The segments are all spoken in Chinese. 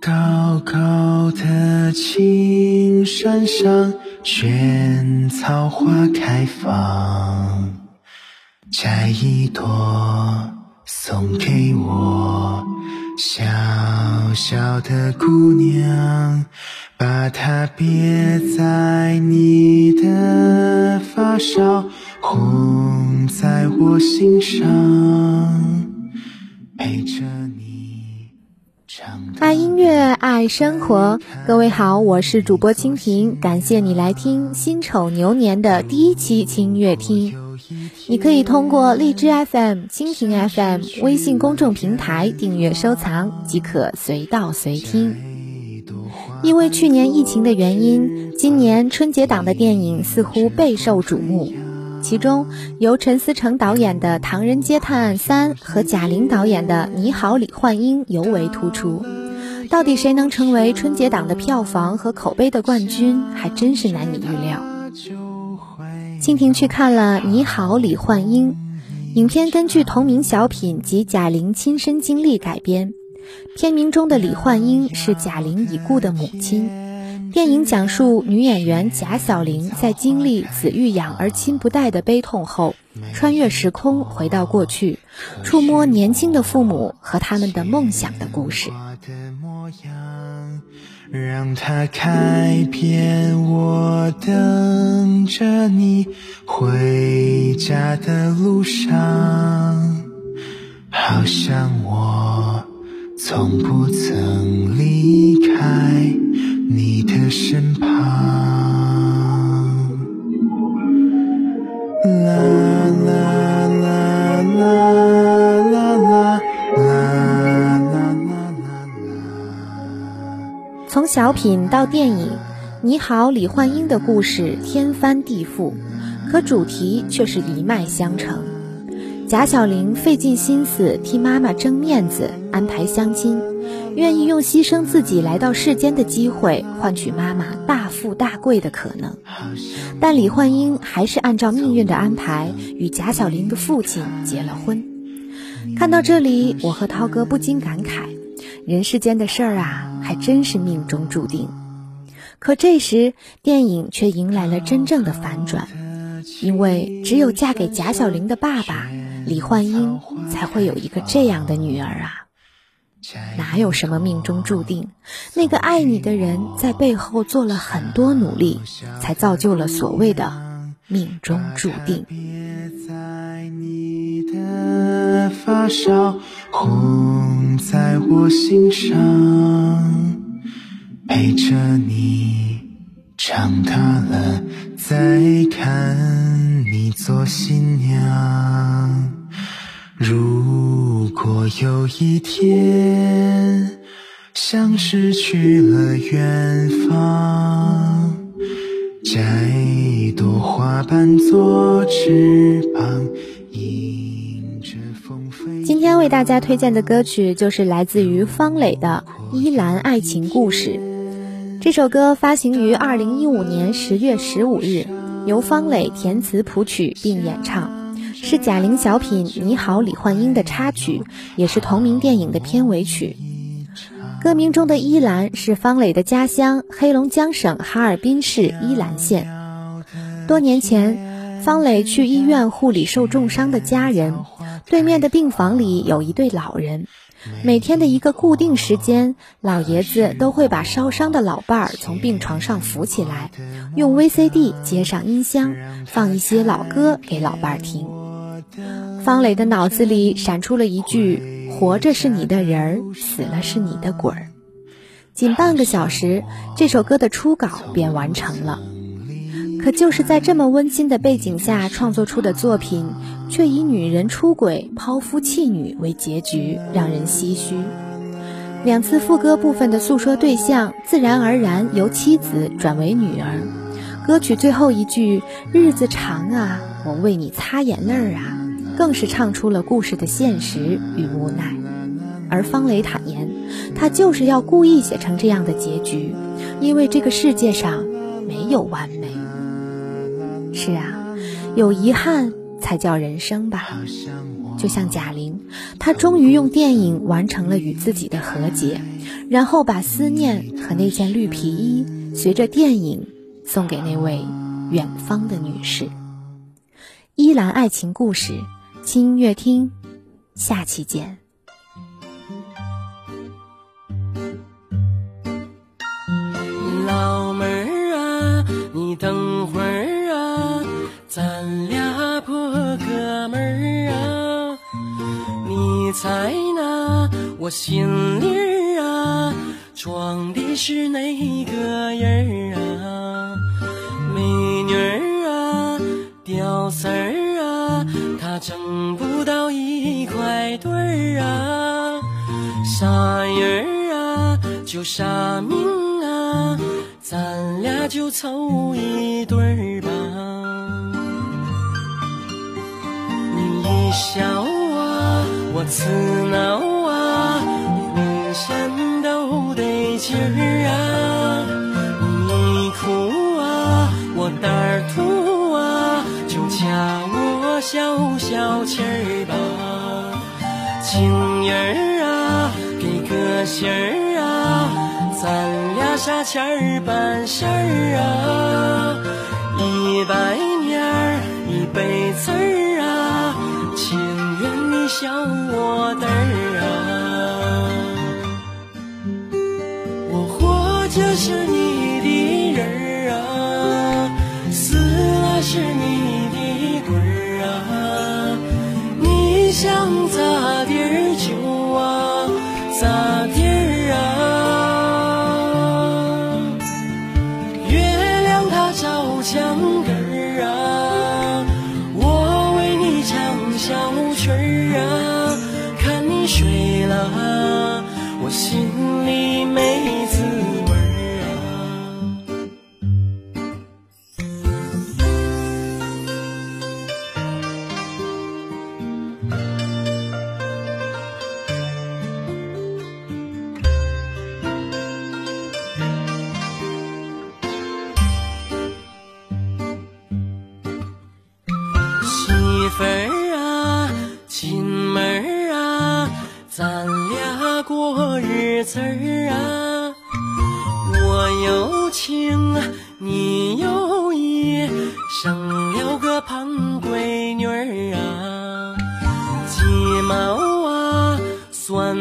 高高的青山上，萱草花开放。摘一朵送给我，小小的姑娘，把它别在你的发梢，红在我心上，陪着。爱音乐，爱生活。各位好，我是主播蜻蜓，感谢你来听辛丑牛年的第一期轻乐听。你可以通过荔枝 FM、蜻蜓 FM 微信公众平台订阅收藏，即可随到随听。因为去年疫情的原因，今年春节档的电影似乎备受瞩目。其中，由陈思诚导演的《唐人街探案三》和贾玲导演的《你好，李焕英》尤为突出。到底谁能成为春节档的票房和口碑的冠军，还真是难以预料。蜻蜓去看了《你好，李焕英》，影片根据同名小品及贾玲亲身经历改编。片名中的李焕英是贾玲已故的母亲。电影讲述女演员贾晓玲在经历子欲养而亲不待的悲痛后，穿越时空回到过去，触摸年轻的父母和他们的梦想的故事。让它开遍，我等着你回家的路上，好像我从不曾离开。你的身旁。啦啦啦啦啦啦啦啦从小品到电影，《你好，李焕英》的故事天翻地覆，可主题却是一脉相承。贾晓玲费尽心思替妈妈争面子，安排相亲。愿意用牺牲自己来到世间的机会，换取妈妈大富大贵的可能，但李焕英还是按照命运的安排与贾小玲的父亲结了婚。看到这里，我和涛哥不禁感慨：人世间的事儿啊，还真是命中注定。可这时，电影却迎来了真正的反转，因为只有嫁给贾小玲的爸爸李焕英，才会有一个这样的女儿啊。哪有什么命中注定？那个爱你的人在背后做了很多努力，才造就了所谓的命中注定。发梢红在我心上，陪着你长大了，再看你做新娘。如果有一天像失去了远方，摘一朵花瓣做翅膀，迎着风飞。今天为大家推荐的歌曲就是来自于方磊的《依兰爱情故事》。这首歌发行于二零一五年十月十五日，由方磊填词谱曲并演唱。是贾玲小品《你好，李焕英》的插曲，也是同名电影的片尾曲。歌名中的依兰是方磊的家乡黑龙江省哈尔滨市依兰县。多年前，方磊去医院护理受重伤的家人，对面的病房里有一对老人。每天的一个固定时间，老爷子都会把烧伤的老伴儿从病床上扶起来，用 VCD 接上音箱，放一些老歌给老伴儿听。方磊的脑子里闪出了一句：“活着是你的人儿，死了是你的鬼儿。”仅半个小时，这首歌的初稿便完成了。可就是在这么温馨的背景下创作出的作品，却以女人出轨、抛夫弃女为结局，让人唏嘘。两次副歌部分的诉说对象，自然而然由妻子转为女儿。歌曲最后一句“日子长啊，我为你擦眼泪儿啊”，更是唱出了故事的现实与无奈。而方磊坦言，他就是要故意写成这样的结局，因为这个世界上没有完美。是啊，有遗憾。才叫人生吧。就像贾玲，她终于用电影完成了与自己的和解，然后把思念和那件绿皮衣随着电影送给那位远方的女士。依兰爱情故事，轻音乐厅，下期见。老妹儿啊，你等会儿啊，咱俩破哥们儿啊，你猜那我心里儿啊，装的是哪个人儿啊？美女儿啊，屌丝儿他挣不到一块堆儿啊，啥人儿啊，就啥命啊，咱俩就凑一对儿吧。你一笑啊，我刺挠啊，浑身都得劲儿啊。你一哭啊，我胆儿突，消消气儿吧。情人儿啊，给个信儿啊，咱俩啥钱儿办事儿啊，一百年儿一辈子儿啊，情愿你笑我嘚儿啊。我活着是你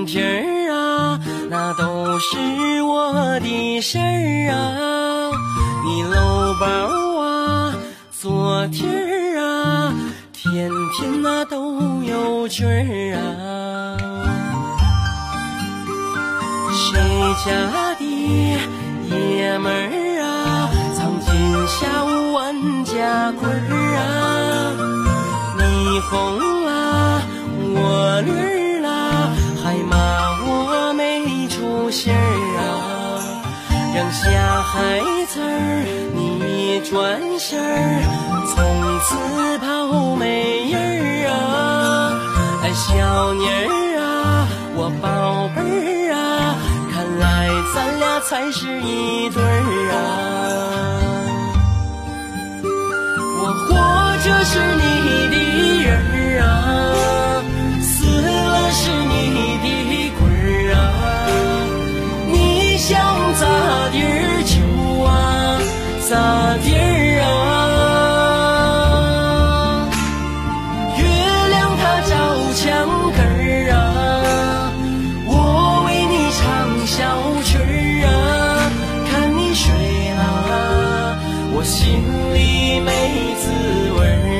蒜皮儿啊，那都是我的事儿啊。你搂包啊，做题儿啊，天天那都有趣儿啊。谁家的爷们儿啊，藏金下午万家棍儿啊？转身儿，从此跑没人儿啊！哎，小妮儿啊，我宝贝儿啊，看来咱俩才是一对儿啊！我活着是你的人儿啊，死了是你的鬼儿啊！你想咋地儿咋地儿啊月亮它照墙根儿啊我为你唱小曲儿啊看你睡啦我心里没滋味儿。